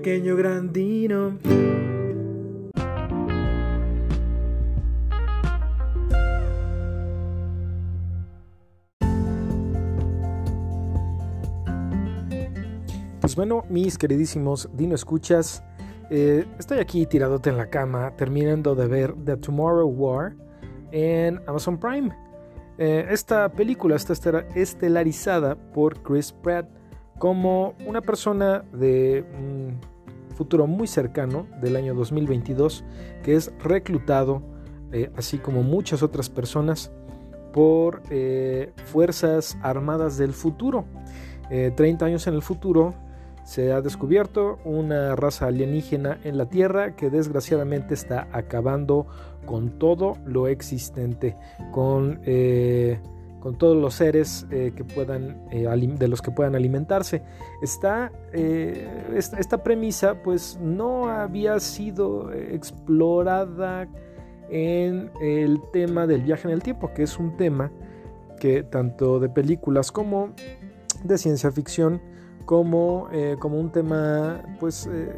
pequeño grandino. Pues bueno, mis queridísimos Dino Escuchas, eh, estoy aquí tiradote en la cama terminando de ver The Tomorrow War en Amazon Prime. Eh, esta película está estelarizada por Chris Pratt como una persona de un futuro muy cercano del año 2022 que es reclutado, eh, así como muchas otras personas, por Fuerzas Armadas del futuro. 30 años en el futuro, se ha descubierto una raza alienígena en la Tierra que desgraciadamente está acabando con todo lo existente, con, eh, con todos los seres eh, que puedan, eh, de los que puedan alimentarse. Esta, esta, premisa pues no había sido explorada en el tema del viaje en el tiempo, que es un tema que tanto de películas como de ciencia ficción como, eh, como un tema pues eh,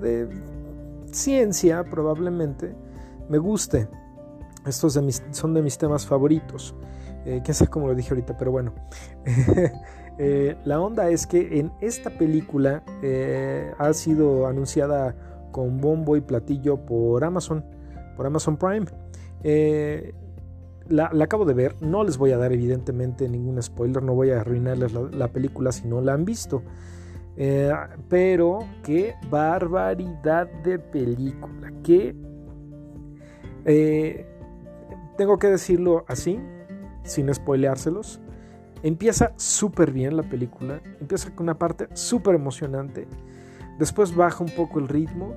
de ciencia probablemente me guste. Estos son de mis temas favoritos. Eh, quién sabe cómo lo dije ahorita, pero bueno. la onda es que en esta película ha sido anunciada con bombo y platillo por Amazon, por Amazon Prime la, acabo de ver, no les voy a dar evidentemente ningún spoiler, no voy a arruinarles la, película si no la han visto. Eh, pero qué barbaridad de película, eh, tengo que decirlo así, sin spoileárselos. Empieza súper bien la película, empieza con una parte súper emocionante, después baja un poco el ritmo,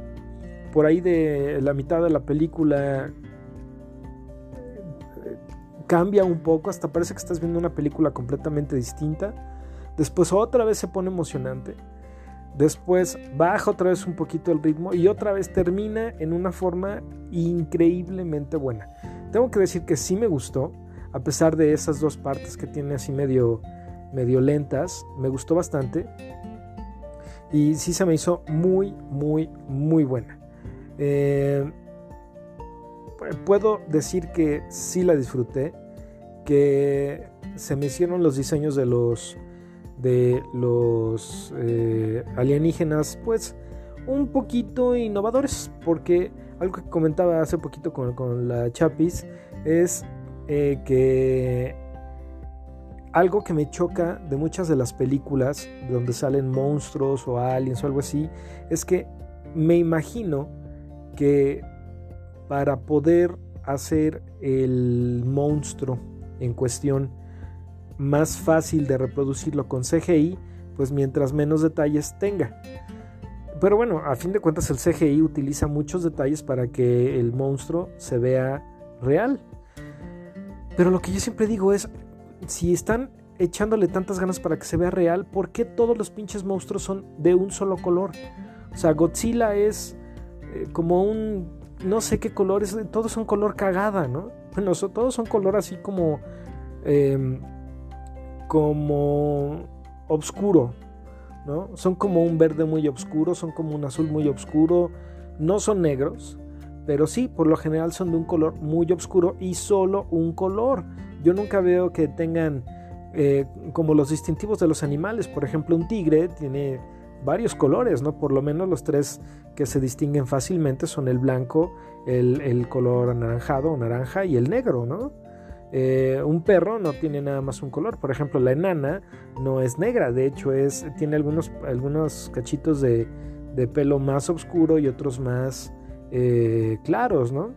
por ahí de la mitad de la película cambia un poco, hasta parece que estás viendo una película completamente distinta. Después otra vez se pone emocionante. Después baja otra vez un poquito el ritmo y otra vez termina en una forma increíblemente buena. Tengo que decir que sí me gustó, a pesar de esas dos partes que tiene así medio, medio lentas, me gustó bastante. Y sí se me hizo muy, muy, muy buena. Eh, puedo decir que sí la disfruté que se me hicieron los diseños de los de los eh, alienígenas pues un poquito innovadores porque algo que comentaba hace poquito con, la Chapis es eh, que algo que me choca de muchas de las películas donde salen monstruos o aliens o algo así es que me imagino que para poder hacer el monstruo en cuestión más fácil de reproducirlo con CGI, pues mientras menos detalles tenga. Pero bueno, a fin de cuentas el CGI utiliza muchos detalles para que el monstruo se vea real. Pero lo que yo siempre digo es, si están echándole tantas ganas para que se vea real, ¿por qué todos los pinches monstruos son de un solo color? O sea, Godzilla es eh, como un, no sé qué color es, todos son color cagada, ¿no? Bueno, todos son color así como. Em, como. oscuro. ¿no? Son como un verde muy oscuro, son como un azul muy oscuro. No son negros, pero sí, por lo general son de un color muy oscuro y solo un color. Yo nunca veo que tengan eh, como los distintivos de los animales. Por ejemplo, un tigre tiene varios colores, ¿no? Por lo menos los tres que se distinguen fácilmente son el blanco, el, color anaranjado o naranja y el negro, ¿no? Eh, un perro no tiene nada más un color. Por ejemplo, la enana no es negra, de hecho es, tiene algunos, algunos cachitos de, pelo más oscuro y otros más eh, claros, ¿no?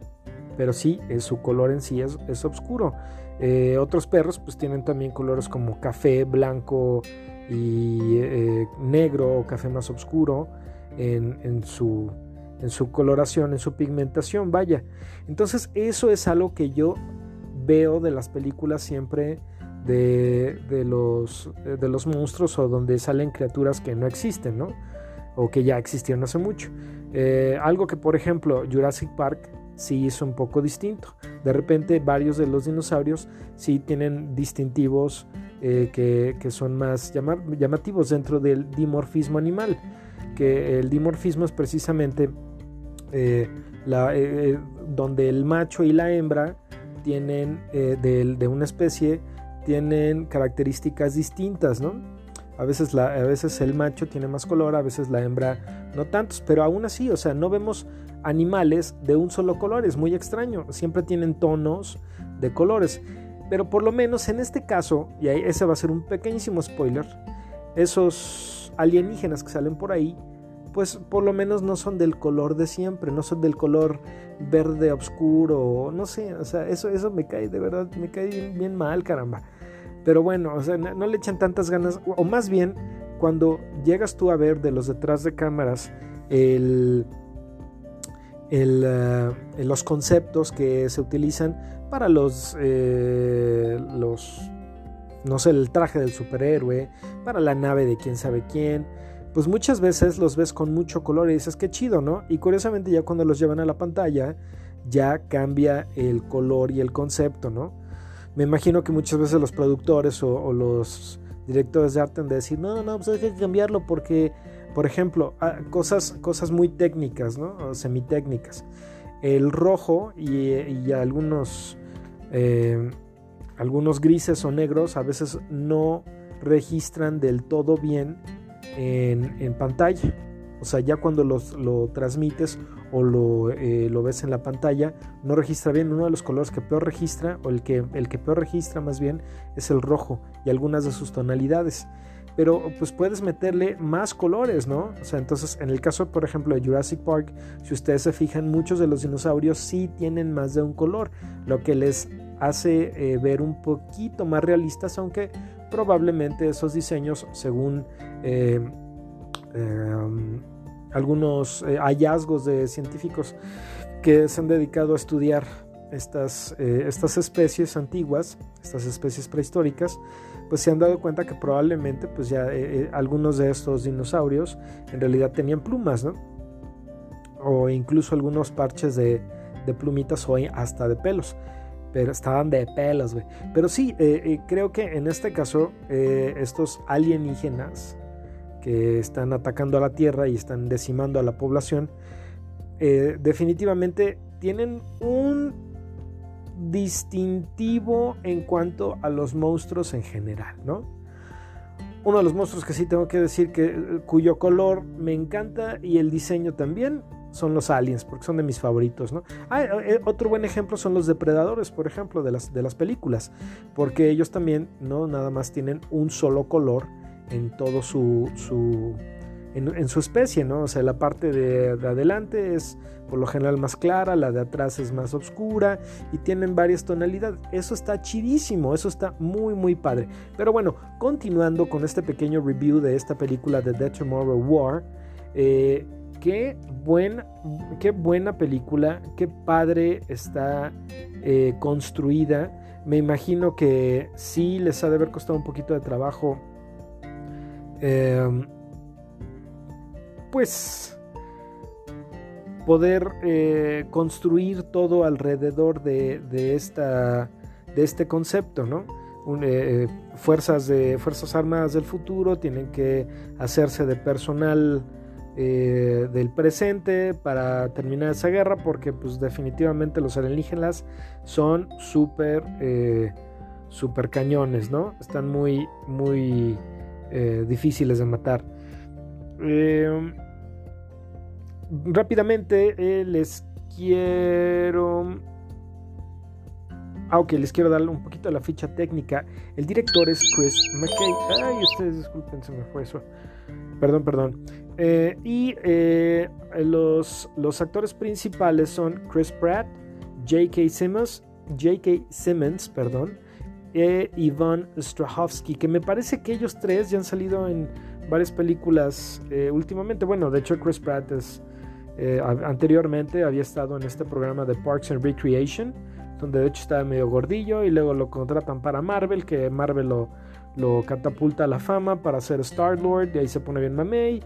Pero sí, su color en sí es, oscuro. Eh, otros perros pues tienen también colores como café, blanco, y eh, negro o café más oscuro en, su, en su coloración, en su pigmentación, vaya. Entonces eso es algo que yo veo de las películas siempre de, los, de los monstruos o donde salen criaturas que no existen, ¿no? O que ya existieron hace mucho. Eh, algo que, por ejemplo, Jurassic Park sí es un poco distinto. De repente varios de los dinosaurios sí tienen distintivos eh, que, son más llamativos dentro del dimorfismo animal. que el dimorfismo es precisamente eh, donde el macho y la hembra tienen de, una especie tienen características distintas, ¿no? A veces, a veces el macho tiene más color, a veces la hembra no tantos, pero aún así, o sea, no vemos animales de un solo color, es muy extraño, siempre tienen tonos de colores. Pero por lo menos en este caso, y ese va a ser un pequeñísimo spoiler, esos alienígenas que salen por ahí, pues por lo menos no son del color de siempre, no son del color verde oscuro, no sé, o sea, eso, eso me cae de verdad, me cae bien, mal, caramba. Pero bueno, o sea, no, le echan tantas ganas, o más bien, cuando llegas tú a ver de los detrás de cámaras el, eh, los conceptos que se utilizan para los, eh, los, no sé, el traje del superhéroe, para la nave de quién sabe quién, pues muchas veces los ves con mucho color y dices, qué chido, ¿no? Y curiosamente ya cuando los llevan a la pantalla, ya cambia el color y el concepto, ¿no? Me imagino que muchas veces los productores o, los directores de arte han de decir, no, no, pues hay que cambiarlo porque, por ejemplo, ah, cosas, cosas muy técnicas, ¿no? O semitécnicas. El rojo y, algunos, eh, algunos grises o negros a veces no registran del todo bien en, pantalla. O sea, ya cuando lo transmites o lo, eh, lo, ves en la pantalla, no registra bien. Uno de los colores que peor registra, o el que, el que peor registra más bien, es el rojo y algunas de sus tonalidades. Pero pues puedes meterle más colores, ¿no? O sea, entonces en el caso, por ejemplo, de Jurassic Park, si ustedes se fijan, muchos de los dinosaurios sí tienen más de un color, lo que les hace eh, ver un poquito más realistas, aunque probablemente esos diseños, según eh, em, algunos eh, hallazgos de científicos que se han dedicado a estudiar estas, eh, estas especies antiguas, estas especies prehistóricas, pues se han dado cuenta que probablemente pues ya algunos de estos dinosaurios en realidad tenían plumas, ¿no? O incluso algunos parches de, de plumitas o hasta de pelos pero estaban de pelos, güey. Pero sí, eh, eh, creo que en este caso, eh, estos alienígenas que están atacando a la Tierra y están decimando a la población, definitivamente tienen un distintivo en cuanto a los monstruos en general, ¿no? Uno de los monstruos que sí tengo que decir que cuyo color me encanta y el diseño también son los aliens, porque son de mis favoritos, ¿no? Ah, eh, otro buen ejemplo son los depredadores, por ejemplo, de las, de las películas, porque ellos también no nada más tienen un solo color en todo su, su en, su especie, ¿no? O sea, la parte de, adelante es por lo general más clara, la de atrás es más oscura y tienen varias tonalidades. Eso está chidísimo, eso está muy, muy padre. Pero bueno, continuando con este pequeño review de esta película de The Tomorrow War, eh, qué buena, qué buena película, qué padre está eh, construida. Me imagino que sí les ha de haber costado un poquito de trabajo. Em, pues poder eh, construir todo alrededor de, esta, de este concepto, ¿no? Eh, fuerzas, de, fuerzas armadas del futuro tienen que hacerse de personal eh, del presente para terminar esa guerra porque pues definitivamente los alienígenas son súper eh, super cañones, ¿no? Están muy, muy eh, difíciles de matar. rápidamente les quiero... Ah, ok, les quiero darle un poquito la ficha técnica. El director es Chris McKay. Ay, ustedes disculpen, se me fue eso. Perdón, perdón. Eh, y eh, los, los, actores principales son Chris Pratt, J.K. Simmons, J.K. Simmons, perdón, e Ivan Strahovski, que me parece que ellos tres ya han salido en varias películas eh, últimamente. Bueno, de hecho Chris Pratt es, anteriormente había estado en este programa de Parks and Recreation, donde de hecho estaba medio gordillo y luego lo contratan para Marvel, que Marvel lo, lo catapulta a la fama para ser Star-Lord, y ahí se pone bien mamey.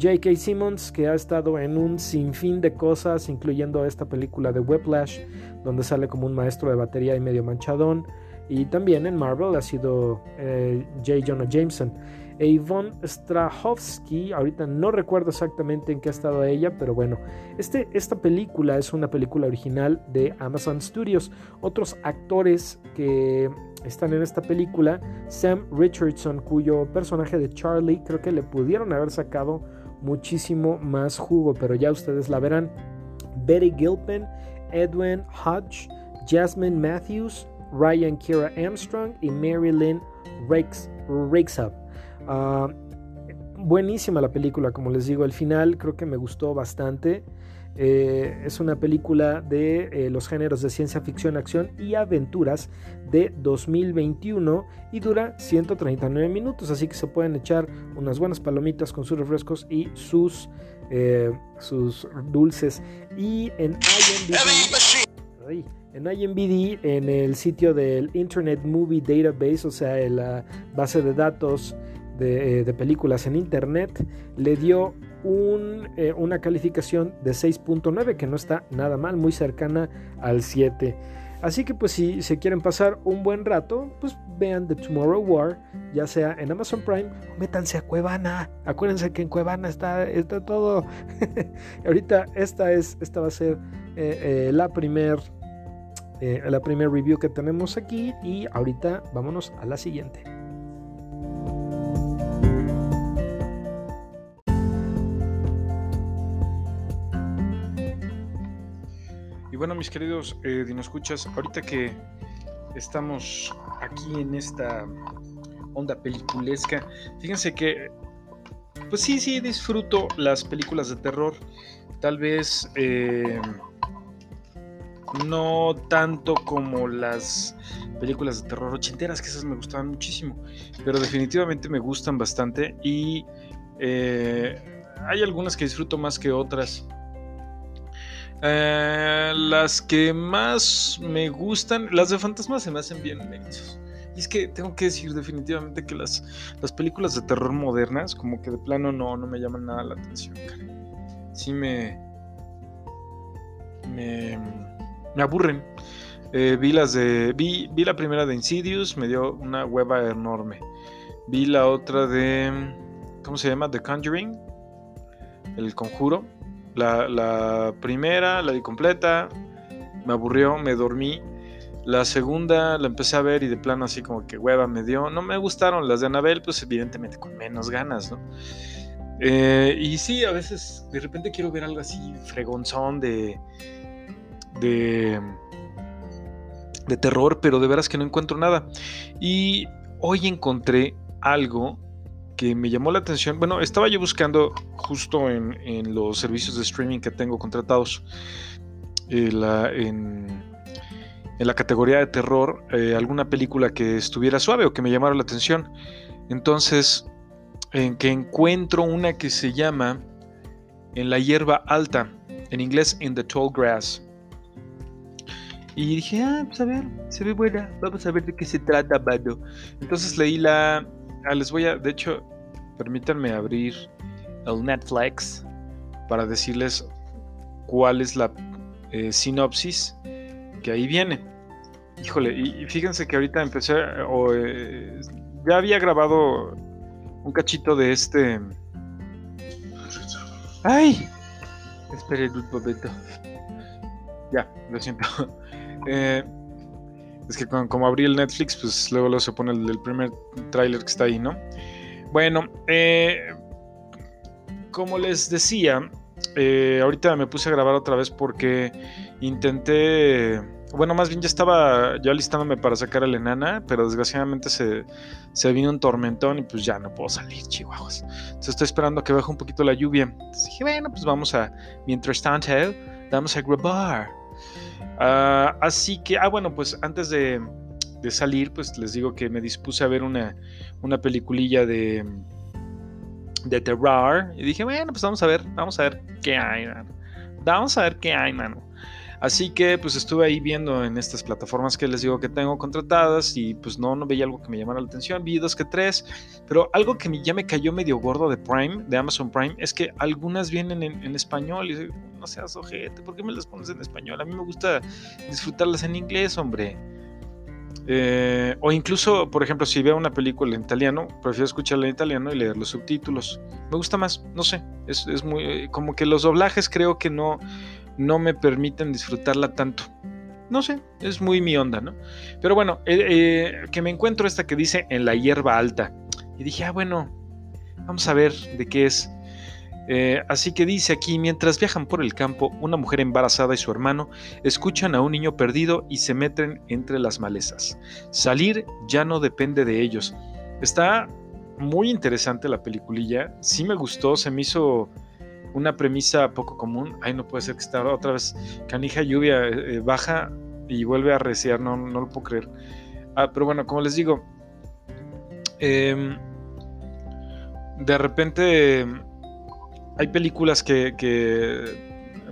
J.K. Simmons, que ha estado en un sinfín de cosas, incluyendo esta película de Whiplash, donde sale como un maestro de batería y medio manchadón. Y también en Marvel ha sido eh, J. Jonah Jameson. E Yvonne Strahovski, ahorita no recuerdo exactamente en qué ha estado ella, pero bueno, este, esta película es una película original de Amazon Studios. Otros actores que están en esta película, Sam Richardson, cuyo personaje de Charlie creo que le pudieron haber sacado muchísimo más jugo, pero ya ustedes la verán. Betty Gilpin, Edwin Hodge, Jasmine Matthews, Ryan Kira Armstrong y Marilyn Rixup. Ah, buenísima la película, como les digo, el final creo que me gustó bastante. Eh, es una película de eh, los géneros de ciencia ficción, acción y aventuras de 2021 y dura 139 minutos, así que se pueden echar unas buenas palomitas con sus refrescos y sus, eh, sus dulces. Y en IMDb, en IMDb, en el sitio del Internet Movie Database, o sea, la base de datos de, de películas en Internet, le dio eh, una calificación de 6.9, que no está nada mal, muy cercana al 7. Así que pues si se quieren pasar un buen rato, pues vean The Tomorrow War, ya sea en Amazon Prime o métanse a Cuevana. Acuérdense que en Cuevana está, está todo. Ahorita esta, es, esta va a ser eh, eh, la primer, la primer review que tenemos aquí y ahorita vámonos a la siguiente. bueno, mis queridos eh, escuchas ahorita que estamos aquí en esta onda peliculesca, fíjense que, pues sí, sí, disfruto las películas de terror. Tal vez eh, no tanto como las películas de terror ochenteras, que esas me gustaban muchísimo, pero definitivamente me gustan bastante y eh, hay algunas que disfruto más que otras. Eh, las que más me gustan, las de fantasmas se me hacen bien méritos. Y es que tengo que decir definitivamente que las, las películas de terror modernas, como que de plano no, no me llaman nada la atención. Sí me, me, me aburren. Eh, vi las de. Vi, vi la primera de Insidious, me dio una hueva enorme. Vi la otra de. ¿Cómo se llama? The Conjuring. El conjuro la, primera la di completa, me aburrió, me dormí. La segunda la empecé a ver y de plano así como que hueva me dio. No me gustaron las de Anabel, pues evidentemente con menos ganas, ¿no? Eh, y sí, a veces de repente quiero ver algo así fregonzón de, de, de terror, pero de veras que no encuentro nada. Y hoy encontré algo que me llamó la atención, bueno, estaba yo buscando justo en, los servicios de streaming que tengo contratados eh, en, la categoría de terror eh, alguna película que estuviera suave o que me llamara la atención. Entonces, en que encuentro una que se llama En la hierba alta, en inglés In the Tall Grass. Y dije, ah, pues a ver, se ve buena, vamos a ver de qué se trata, mano. Entonces leí la, Ah, les voy a, de hecho, permítanme abrir el Netflix para decirles cuál es la eh, sinopsis que ahí viene. Híjole, y, fíjense que ahorita empecé, o, eh, ya había grabado un cachito de este... ¡Ay! Esperen un momento. Ya, lo siento. Eh, es que como abrí el Netflix, pues luego, luego se pone el, primer tráiler que está ahí, ¿no? Bueno, eh, como les decía, eh, ahorita me puse a grabar otra vez porque intenté, bueno, más bien ya estaba yo alistándome para sacar a la enana, pero desgraciadamente se, se vino un tormentón y pues ya no puedo salir, chihuahuas. Entonces estoy esperando a que baje un poquito la lluvia. Entonces dije, bueno, pues vamos a, mientras tanto, vamos a grabar. Ah, así que, ah, bueno, pues antes de, salir, pues les digo que me dispuse a ver una, una peliculilla de, de terror. Y dije, bueno, pues vamos a ver, vamos a ver qué hay, mano. Vamos a ver qué hay, mano. Así que pues estuve ahí viendo en estas plataformas que les digo que tengo contratadas y pues no, no veía algo que me llamara la atención, vi dos que tres, pero algo que ya me cayó medio gordo de Prime, de Amazon Prime, es que algunas vienen en, español y no seas ojete, ¿por qué me las pones en español? A mí me gusta disfrutarlas en inglés, hombre. Eh, o incluso, por ejemplo, si veo una película en italiano, prefiero escucharla en italiano y leer los subtítulos. Me gusta más, no sé, es, es muy... Como que los doblajes creo que no, no me permiten disfrutarla tanto. No sé, es muy mi onda, ¿no? Pero bueno, eh, eh, que me encuentro esta que dice en la hierba alta. Y dije, ah, bueno, vamos a ver de qué es. Eh, así que dice aquí, mientras viajan por el campo, una mujer embarazada y su hermano escuchan a un niño perdido y se meten entre las malezas. Salir ya no depende de ellos. Está muy interesante la peliculilla, sí me gustó, se me hizo una premisa poco común. Ay, no puede ser que está otra vez canija lluvia, eh, eh, baja y vuelve a reciar, no, no lo puedo creer. Ah, pero bueno, como les digo, em, de repente hay películas que,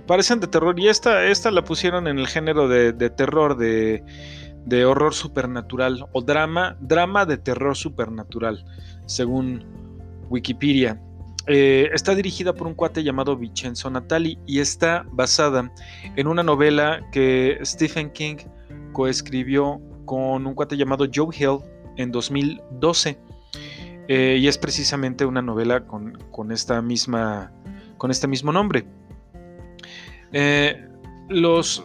parecen de terror y esta, esta la pusieron en el género de, terror, de, de, horror supernatural o drama, drama de terror supernatural, según Wikipedia. Eh, está dirigida por un cuate llamado Vincenzo Natali y está basada en una novela que Stephen King coescribió con un cuate llamado Joe Hill en 2012. Eh, y es precisamente una novela con, esta misma, con este mismo nombre. Eh, los,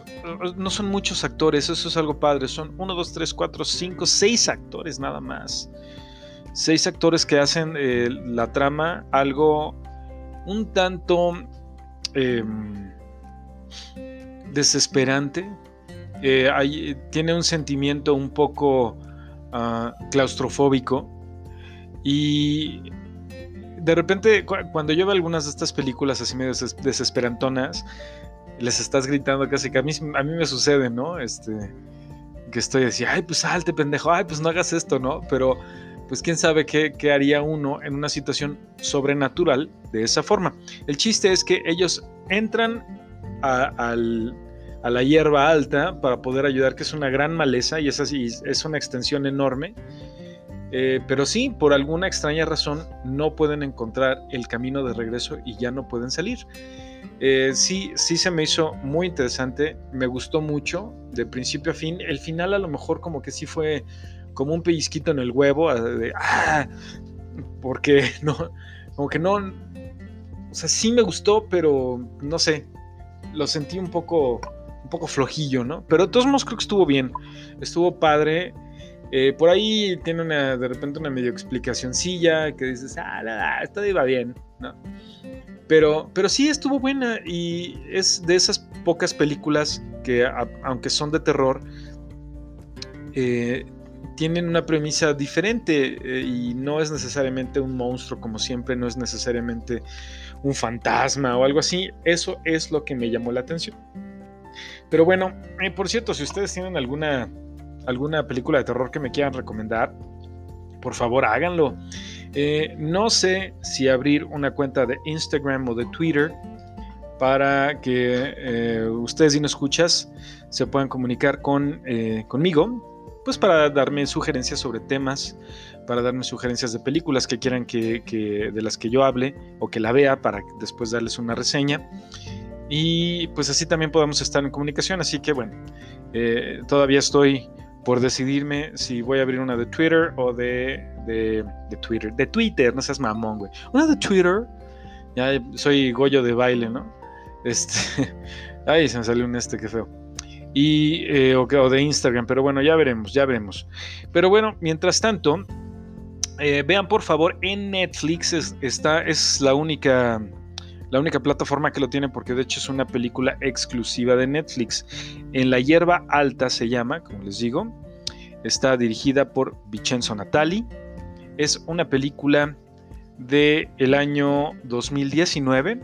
no son muchos actores, eso es algo padre. Son 1, 2, 3, 4, 5, 6 actores nada más seis actores que hacen eh, la trama algo un tanto em, desesperante. Eh, tiene un sentimiento un poco ah, claustrofóbico y de repente cuando yo veo algunas de estas películas así medio desesperantonas, les estás gritando casi que a mí, a mí me sucede, ¿no? Este, que estoy así, ay, pues salte, pendejo, ay, pues no hagas esto, ¿no? Pero pues quién sabe qué, haría uno en una situación sobrenatural de esa forma. El chiste es que ellos entran a, la hierba alta para poder ayudar, que es una gran maleza y es así, es una extensión enorme. Eh, pero sí, por alguna extraña razón, no pueden encontrar el camino de regreso y ya no pueden salir. Eh, sí, sí se me hizo muy interesante, me gustó mucho, de principio a fin. El final a lo mejor como que sí fue como un pellizquito en el huevo, de, ah, porque no, como que no, o sea, sí me gustó, pero no sé, lo sentí un poco, un poco flojillo, ¿no? Pero de todos modos creo que estuvo bien, estuvo padre. Eh, por ahí tiene de repente una medio explicacióncilla que dices, ah, esto iba bien, ¿no? Pero, pero sí estuvo buena y es de esas pocas películas que, aunque son de terror, eh, tienen una premisa diferente eh, y no es necesariamente un monstruo como siempre, no es necesariamente un fantasma o algo así. Eso es lo que me llamó la atención. Pero bueno, eh, por cierto, si ustedes tienen alguna, alguna película de terror que me quieran recomendar, por favor háganlo. Eh, no sé si abrir una cuenta de Instagram o de Twitter para que ustedes si no escuchas se puedan comunicar con, conmigo pues para darme sugerencias sobre temas, para darme sugerencias de películas que quieran que, de las que yo hable o que la vea para después darles una reseña. Y pues así también podemos estar en comunicación. Así que bueno, eh, todavía estoy por decidirme si voy a abrir una de Twitter o de, de, de Twitter. De Twitter, no seas mamón, güey. Una de Twitter. Ya soy Goyo de baile, ¿no? Este. Ay, se me salió un este, qué feo y, eh, o, de Instagram, pero bueno, ya veremos, ya veremos. Pero bueno, mientras tanto, eh, vean por favor en Netflix, es, la única, la única plataforma que lo tiene porque de hecho es una película exclusiva de Netflix. En la hierba alta se llama, como les digo, está dirigida por Vincenzo Natali, es una película del el año 2019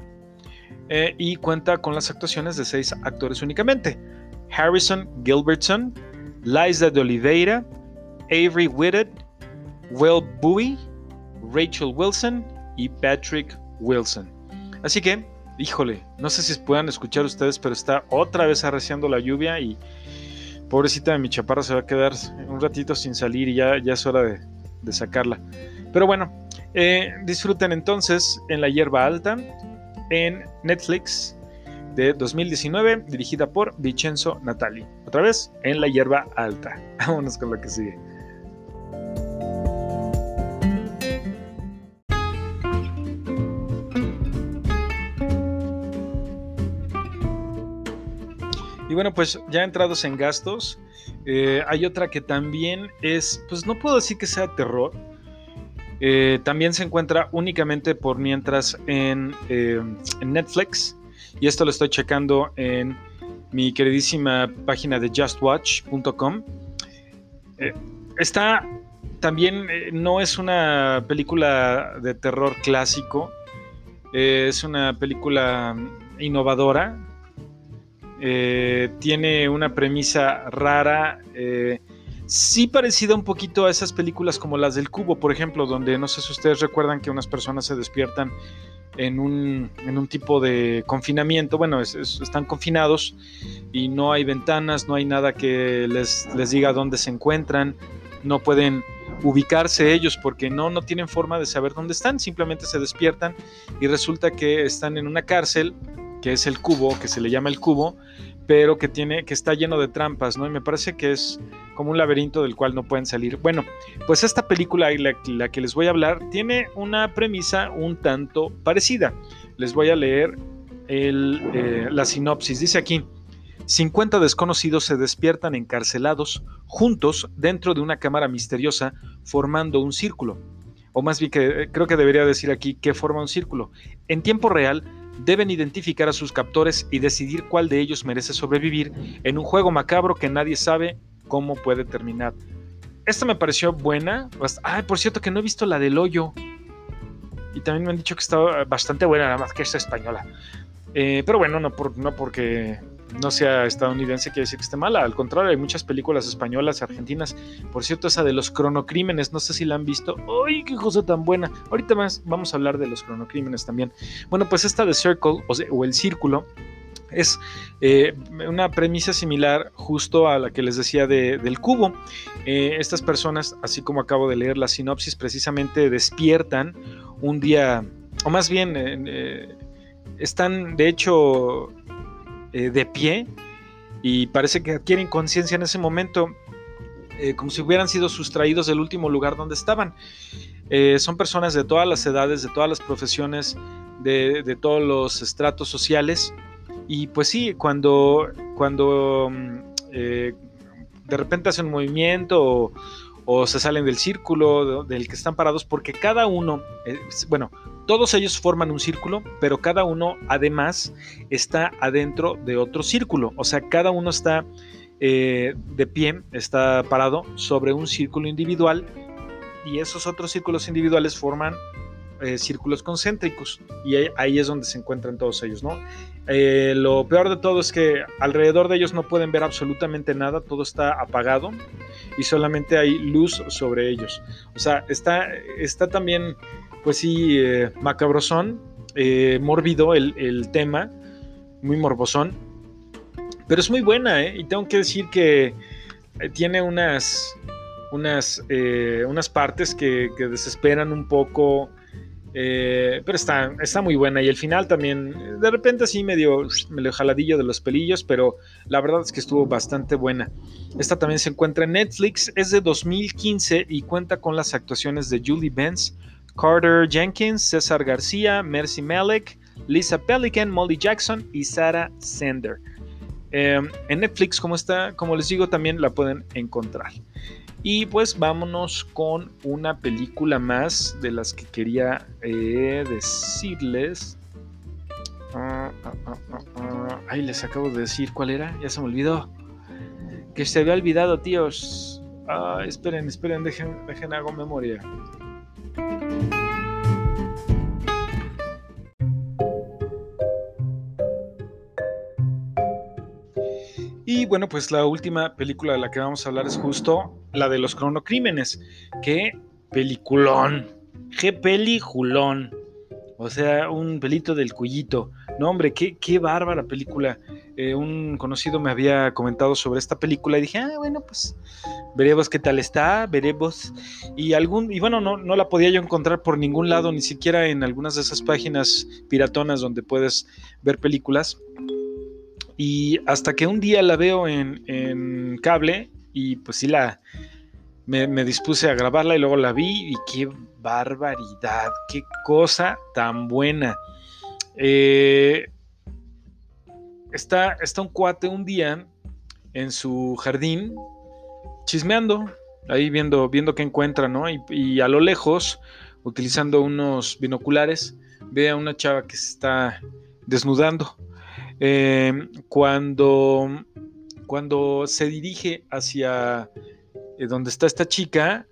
eh, y cuenta con las actuaciones de seis actores únicamente. Harrison Gilbertson, Liza de Oliveira, Avery Whitted, Will Bowie, Rachel Wilson y Patrick Wilson. Así que, híjole, no sé si puedan escuchar ustedes, pero está otra vez arreciando la lluvia y pobrecita de mi chaparra se va a quedar un ratito sin salir y ya, ya es hora de, sacarla. Pero bueno, eh, disfruten entonces en la hierba alta, en Netflix, de 2019, dirigida por Vincenzo Natali. Otra vez, en la hierba alta. Vámonos con lo que sigue. Y bueno, pues ya entrados en gastos, eh, hay otra que también es, pues no puedo decir que sea terror. Eh, también se encuentra únicamente por mientras en, eh, en, Netflix. Y esto lo estoy checando en mi queridísima página de justwatch.com. está también, no es una película de terror clásico. es una película innovadora eh, tiene una premisa rara, eh, sí parecida un poquito a esas películas como las del cubo, por ejemplo, donde no sé si ustedes recuerdan que unas personas se despiertan en un, en un tipo de confinamiento, bueno, están confinados y no hay ventanas, no hay nada que les, les diga dónde se encuentran, no pueden ubicarse ellos porque no, no tienen forma de saber dónde están, simplemente se despiertan y resulta que están en una cárcel que es el cubo, que se le llama el cubo, pero que tiene, que está lleno de trampas, ¿no? Y me parece que es como un laberinto del cual no pueden salir. Bueno, pues esta película, la, la que les voy a hablar, tiene una premisa un tanto parecida. Les voy a leer eh, la sinopsis. Dice aquí. 50 desconocidos se despiertan encarcelados juntos dentro de una cámara misteriosa formando un círculo. O más bien que creo que debería decir aquí que forma un círculo. En tiempo real, deben identificar a sus captores y decidir cuál de ellos merece sobrevivir en un juego macabro que nadie sabe cómo puede terminar. Esta me pareció buena. Ay, por cierto que no he visto la del hoyo. Y también me han dicho que estaba bastante buena, nada más que esta española. Eh, pero bueno, no, por, no porque no sea estadounidense quiere decir que esté mala. Al contrario, hay muchas películas españolas, argentinas. Por cierto, esa de los cronocrímenes, no sé si la han visto. ¡Ay, qué cosa tan buena! Ahorita más vamos a hablar de los cronocrímenes también. Bueno, pues esta de Circle o, El Círculo es eh, una premisa similar justo a la que les decía del cubo. Eh, estas personas, así como acabo de leer la sinopsis, precisamente despiertan un día, o más bien eh, están de hecho eh, de pie y parece que adquieren conciencia en ese momento eh, como si hubieran sido sustraídos del último lugar donde estaban. Eh, son personas de todas las edades, de todas las profesiones, de, todos los estratos sociales. Y pues sí, cuando, cuando mm, de repente hacen un movimiento o, se salen del círculo del que están parados, porque cada uno, bueno, todos ellos forman un círculo, pero cada uno además está adentro de otro círculo, o sea, cada uno está eh, de pie, está parado sobre un círculo individual y esos otros círculos individuales forman eh, círculos concéntricos y ahí, es donde se encuentran todos ellos, ¿no? Eh, lo peor de todo es que alrededor de ellos no pueden ver absolutamente nada, todo está apagado y solamente hay luz sobre ellos. O sea, está, está también, pues sí, eh, macabrosón, mórbido el, el, tema, muy morbosón, pero es muy buena, ¿eh? Y tengo que decir que tiene unas, unas, unas partes que, que desesperan un poco eh, pero está, está muy buena y el final también, de repente así medio, medio jaladillo de los pelillos, pero la verdad es que estuvo bastante buena. Esta también se encuentra en Netflix, es de 2015 y cuenta con las actuaciones de Julie Benz, Carter Jenkins, César García, Mercy Malek, Lisa Pelican, Molly Jackson y Sarah Sender. Eh, en Netflix, como está, como les digo, también la pueden encontrar. Y pues vámonos con una película más de las que quería eh, decirles. Ah, ah, ah, Ay, les acabo de decir cuál era, ya se me olvidó. Que se había olvidado, tíos. esperen, esperen, dejen, dejen hago memoria. Bueno, pues la última película de la que vamos a hablar es justo la de los cronocrímenes. ¡Qué peliculón! ¡Qué peliculón! O sea, un pelito del cuyito. No, hombre, qué, qué bárbara película. Eh, un conocido me había comentado sobre esta película y dije, ah, bueno, pues veremos qué tal está, veremos. Y algún, y bueno, no, no la podía yo encontrar por ningún lado, ni siquiera en algunas de esas páginas piratonas donde puedes ver películas. Y hasta que un día la veo en, cable y pues sí la... Me, dispuse a grabarla y luego la vi y qué barbaridad, qué cosa tan buena. Eh, está, está un cuate un día en su jardín chismeando, ahí viendo, viendo qué encuentra, ¿no? Y, a lo lejos, utilizando unos binoculares, ve a una chava que se está desnudando. Em, cuando, cuando se dirige hacia eh, donde está esta chica,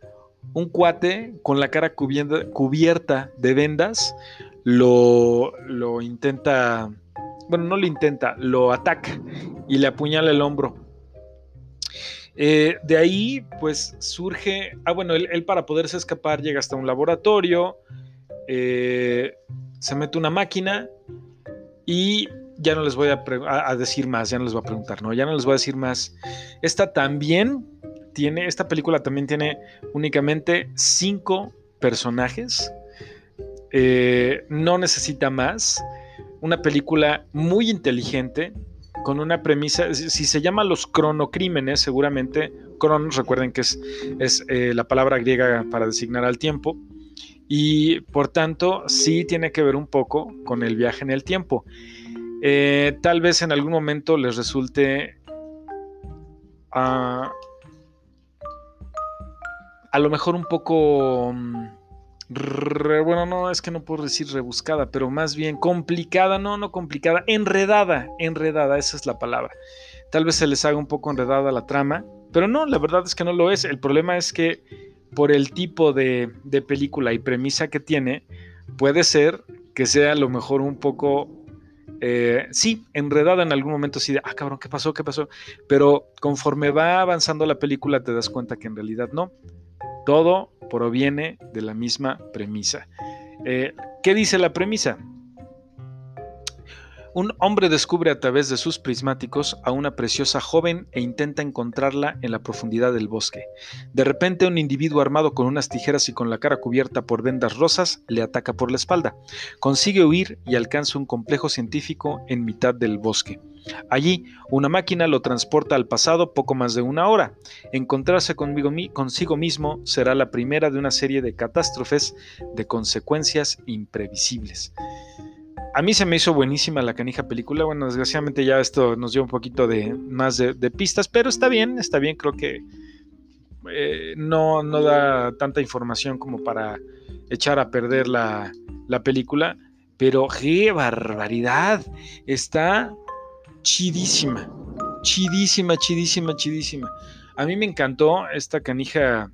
un cuate con la cara cubierta, de vendas lo, lo intenta, bueno, no lo intenta, lo ataca y le apuñala el hombro. Eh, de ahí, pues surge, ah, bueno, él, para poderse escapar llega hasta un laboratorio, eh, se mete una máquina y ya no les voy a, decir más, ya no les voy a preguntar, no, ya no les voy a decir más. Esta también tiene, esta película también tiene únicamente cinco personajes, eh, no necesita más, una película muy inteligente, con una premisa, si se llama los cronocrímenes, seguramente, cronos, recuerden que es, eh, la palabra griega para designar al tiempo, y por tanto sí tiene que ver un poco con el viaje en el tiempo. Eh, tal vez en algún momento les resulte ah, a lo mejor un poco... Mm, bueno, no, es que no puedo decir rebuscada, pero más bien complicada, no, no complicada, enredada, enredada, esa es la palabra. Tal vez se les haga un poco enredada la trama, pero no, la verdad es que no lo es. El problema es que por el tipo de, película y premisa que tiene, puede ser que sea a lo mejor un poco eh, sí, enredada en algún momento, sí, de, ah, cabrón, ¿qué pasó? ¿Qué pasó? Pero conforme va avanzando la película, te das cuenta que en realidad no. Todo proviene de la misma premisa. Eh, ¿Qué dice la premisa? Un hombre descubre a través de sus prismáticos a una preciosa joven e intenta encontrarla en la profundidad del bosque. De repente un individuo armado con unas tijeras y con la cara cubierta por vendas rosas le ataca por la espalda. Consigue huir y alcanza un complejo científico en mitad del bosque. Allí, una máquina lo transporta al pasado poco más de una hora. Encontrarse consigo mismo será la primera de una serie de catástrofes de consecuencias imprevisibles. A mí se me hizo buenísima la canija película. Bueno, desgraciadamente ya esto nos dio un poquito de más de, pistas, pero está bien, está bien. Creo que eh, no, no da tanta información como para echar a perder la, la película. Pero qué barbaridad. Está chidísima, chidísima, chidísima, chidísima. A mí me encantó esta canija,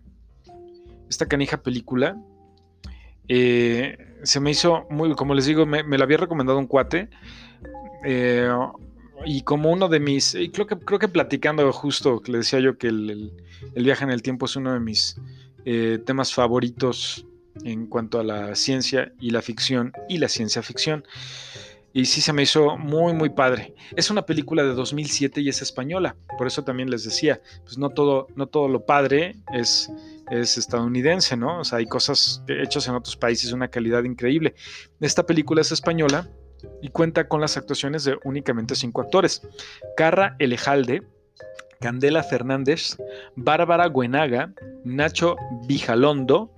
esta canija película. Eh, se me hizo muy, como les digo, me, la había recomendado un cuate. Eh, y como uno de mis, y creo que, creo que platicando justo, le decía yo que el, viaje en el tiempo es uno de mis eh, temas favoritos en cuanto a la ciencia y la ficción y la ciencia ficción y sí se me hizo muy, muy padre. Es una película de 2007 y es española, por eso también les decía, pues no todo, no todo lo padre es, es estadounidense, ¿no? O sea, hay cosas hechas en otros países de una calidad increíble. Esta película es española y cuenta con las actuaciones de únicamente cinco actores. Carra Elejalde, Candela Fernández, Bárbara Guenaga, Nacho Bijalondo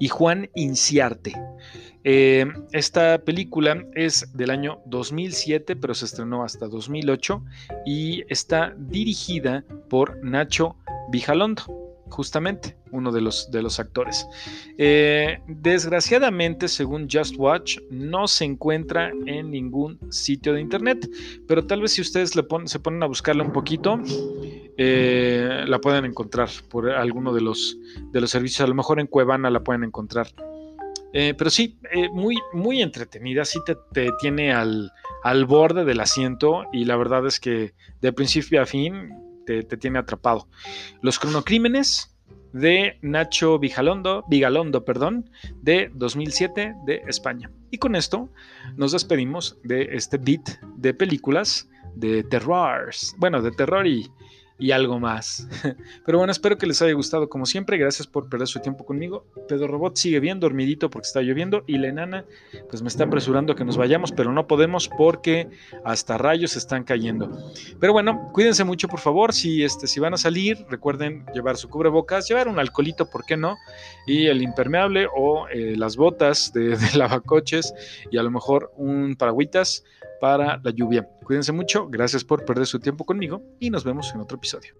y Juan Inciarte. Eh, esta película es del año 2007, pero se estrenó hasta 2008 y está dirigida por Nacho Bijalondo, justamente uno de los, de los actores. Eh, desgraciadamente, según Just Watch, no se encuentra en ningún sitio de internet, pero tal vez si ustedes se ponen a buscarla un poquito, eh, la pueden encontrar por alguno de los, de los servicios. A lo mejor en Cuevana la pueden encontrar. Eh, pero sí, muy, muy entretenida, sí te, tiene al, borde del asiento y la verdad es que de principio a fin te, tiene atrapado. Los cronocrímenes de Nacho Vigalondo, Vigalondo perdón, de 2007 de España. Y con esto nos despedimos de este beat de películas de terror, bueno, de terror y, y algo más. Pero bueno, espero que les haya gustado como siempre. Gracias por perder su tiempo conmigo. Pedro Robot sigue bien dormidito porque está lloviendo y la enana pues me está apresurando a que nos vayamos, pero no podemos porque hasta rayos están cayendo. Pero bueno, cuídense mucho por favor. Si, este, si van a salir, recuerden llevar su cubrebocas, llevar un alcoholito, ¿por qué no? Y el impermeable o eh, las botas de, de lavacoches y a lo mejor un paragüitas para la lluvia. Cuídense mucho, gracias por perder su tiempo conmigo y nos vemos en otro episodio.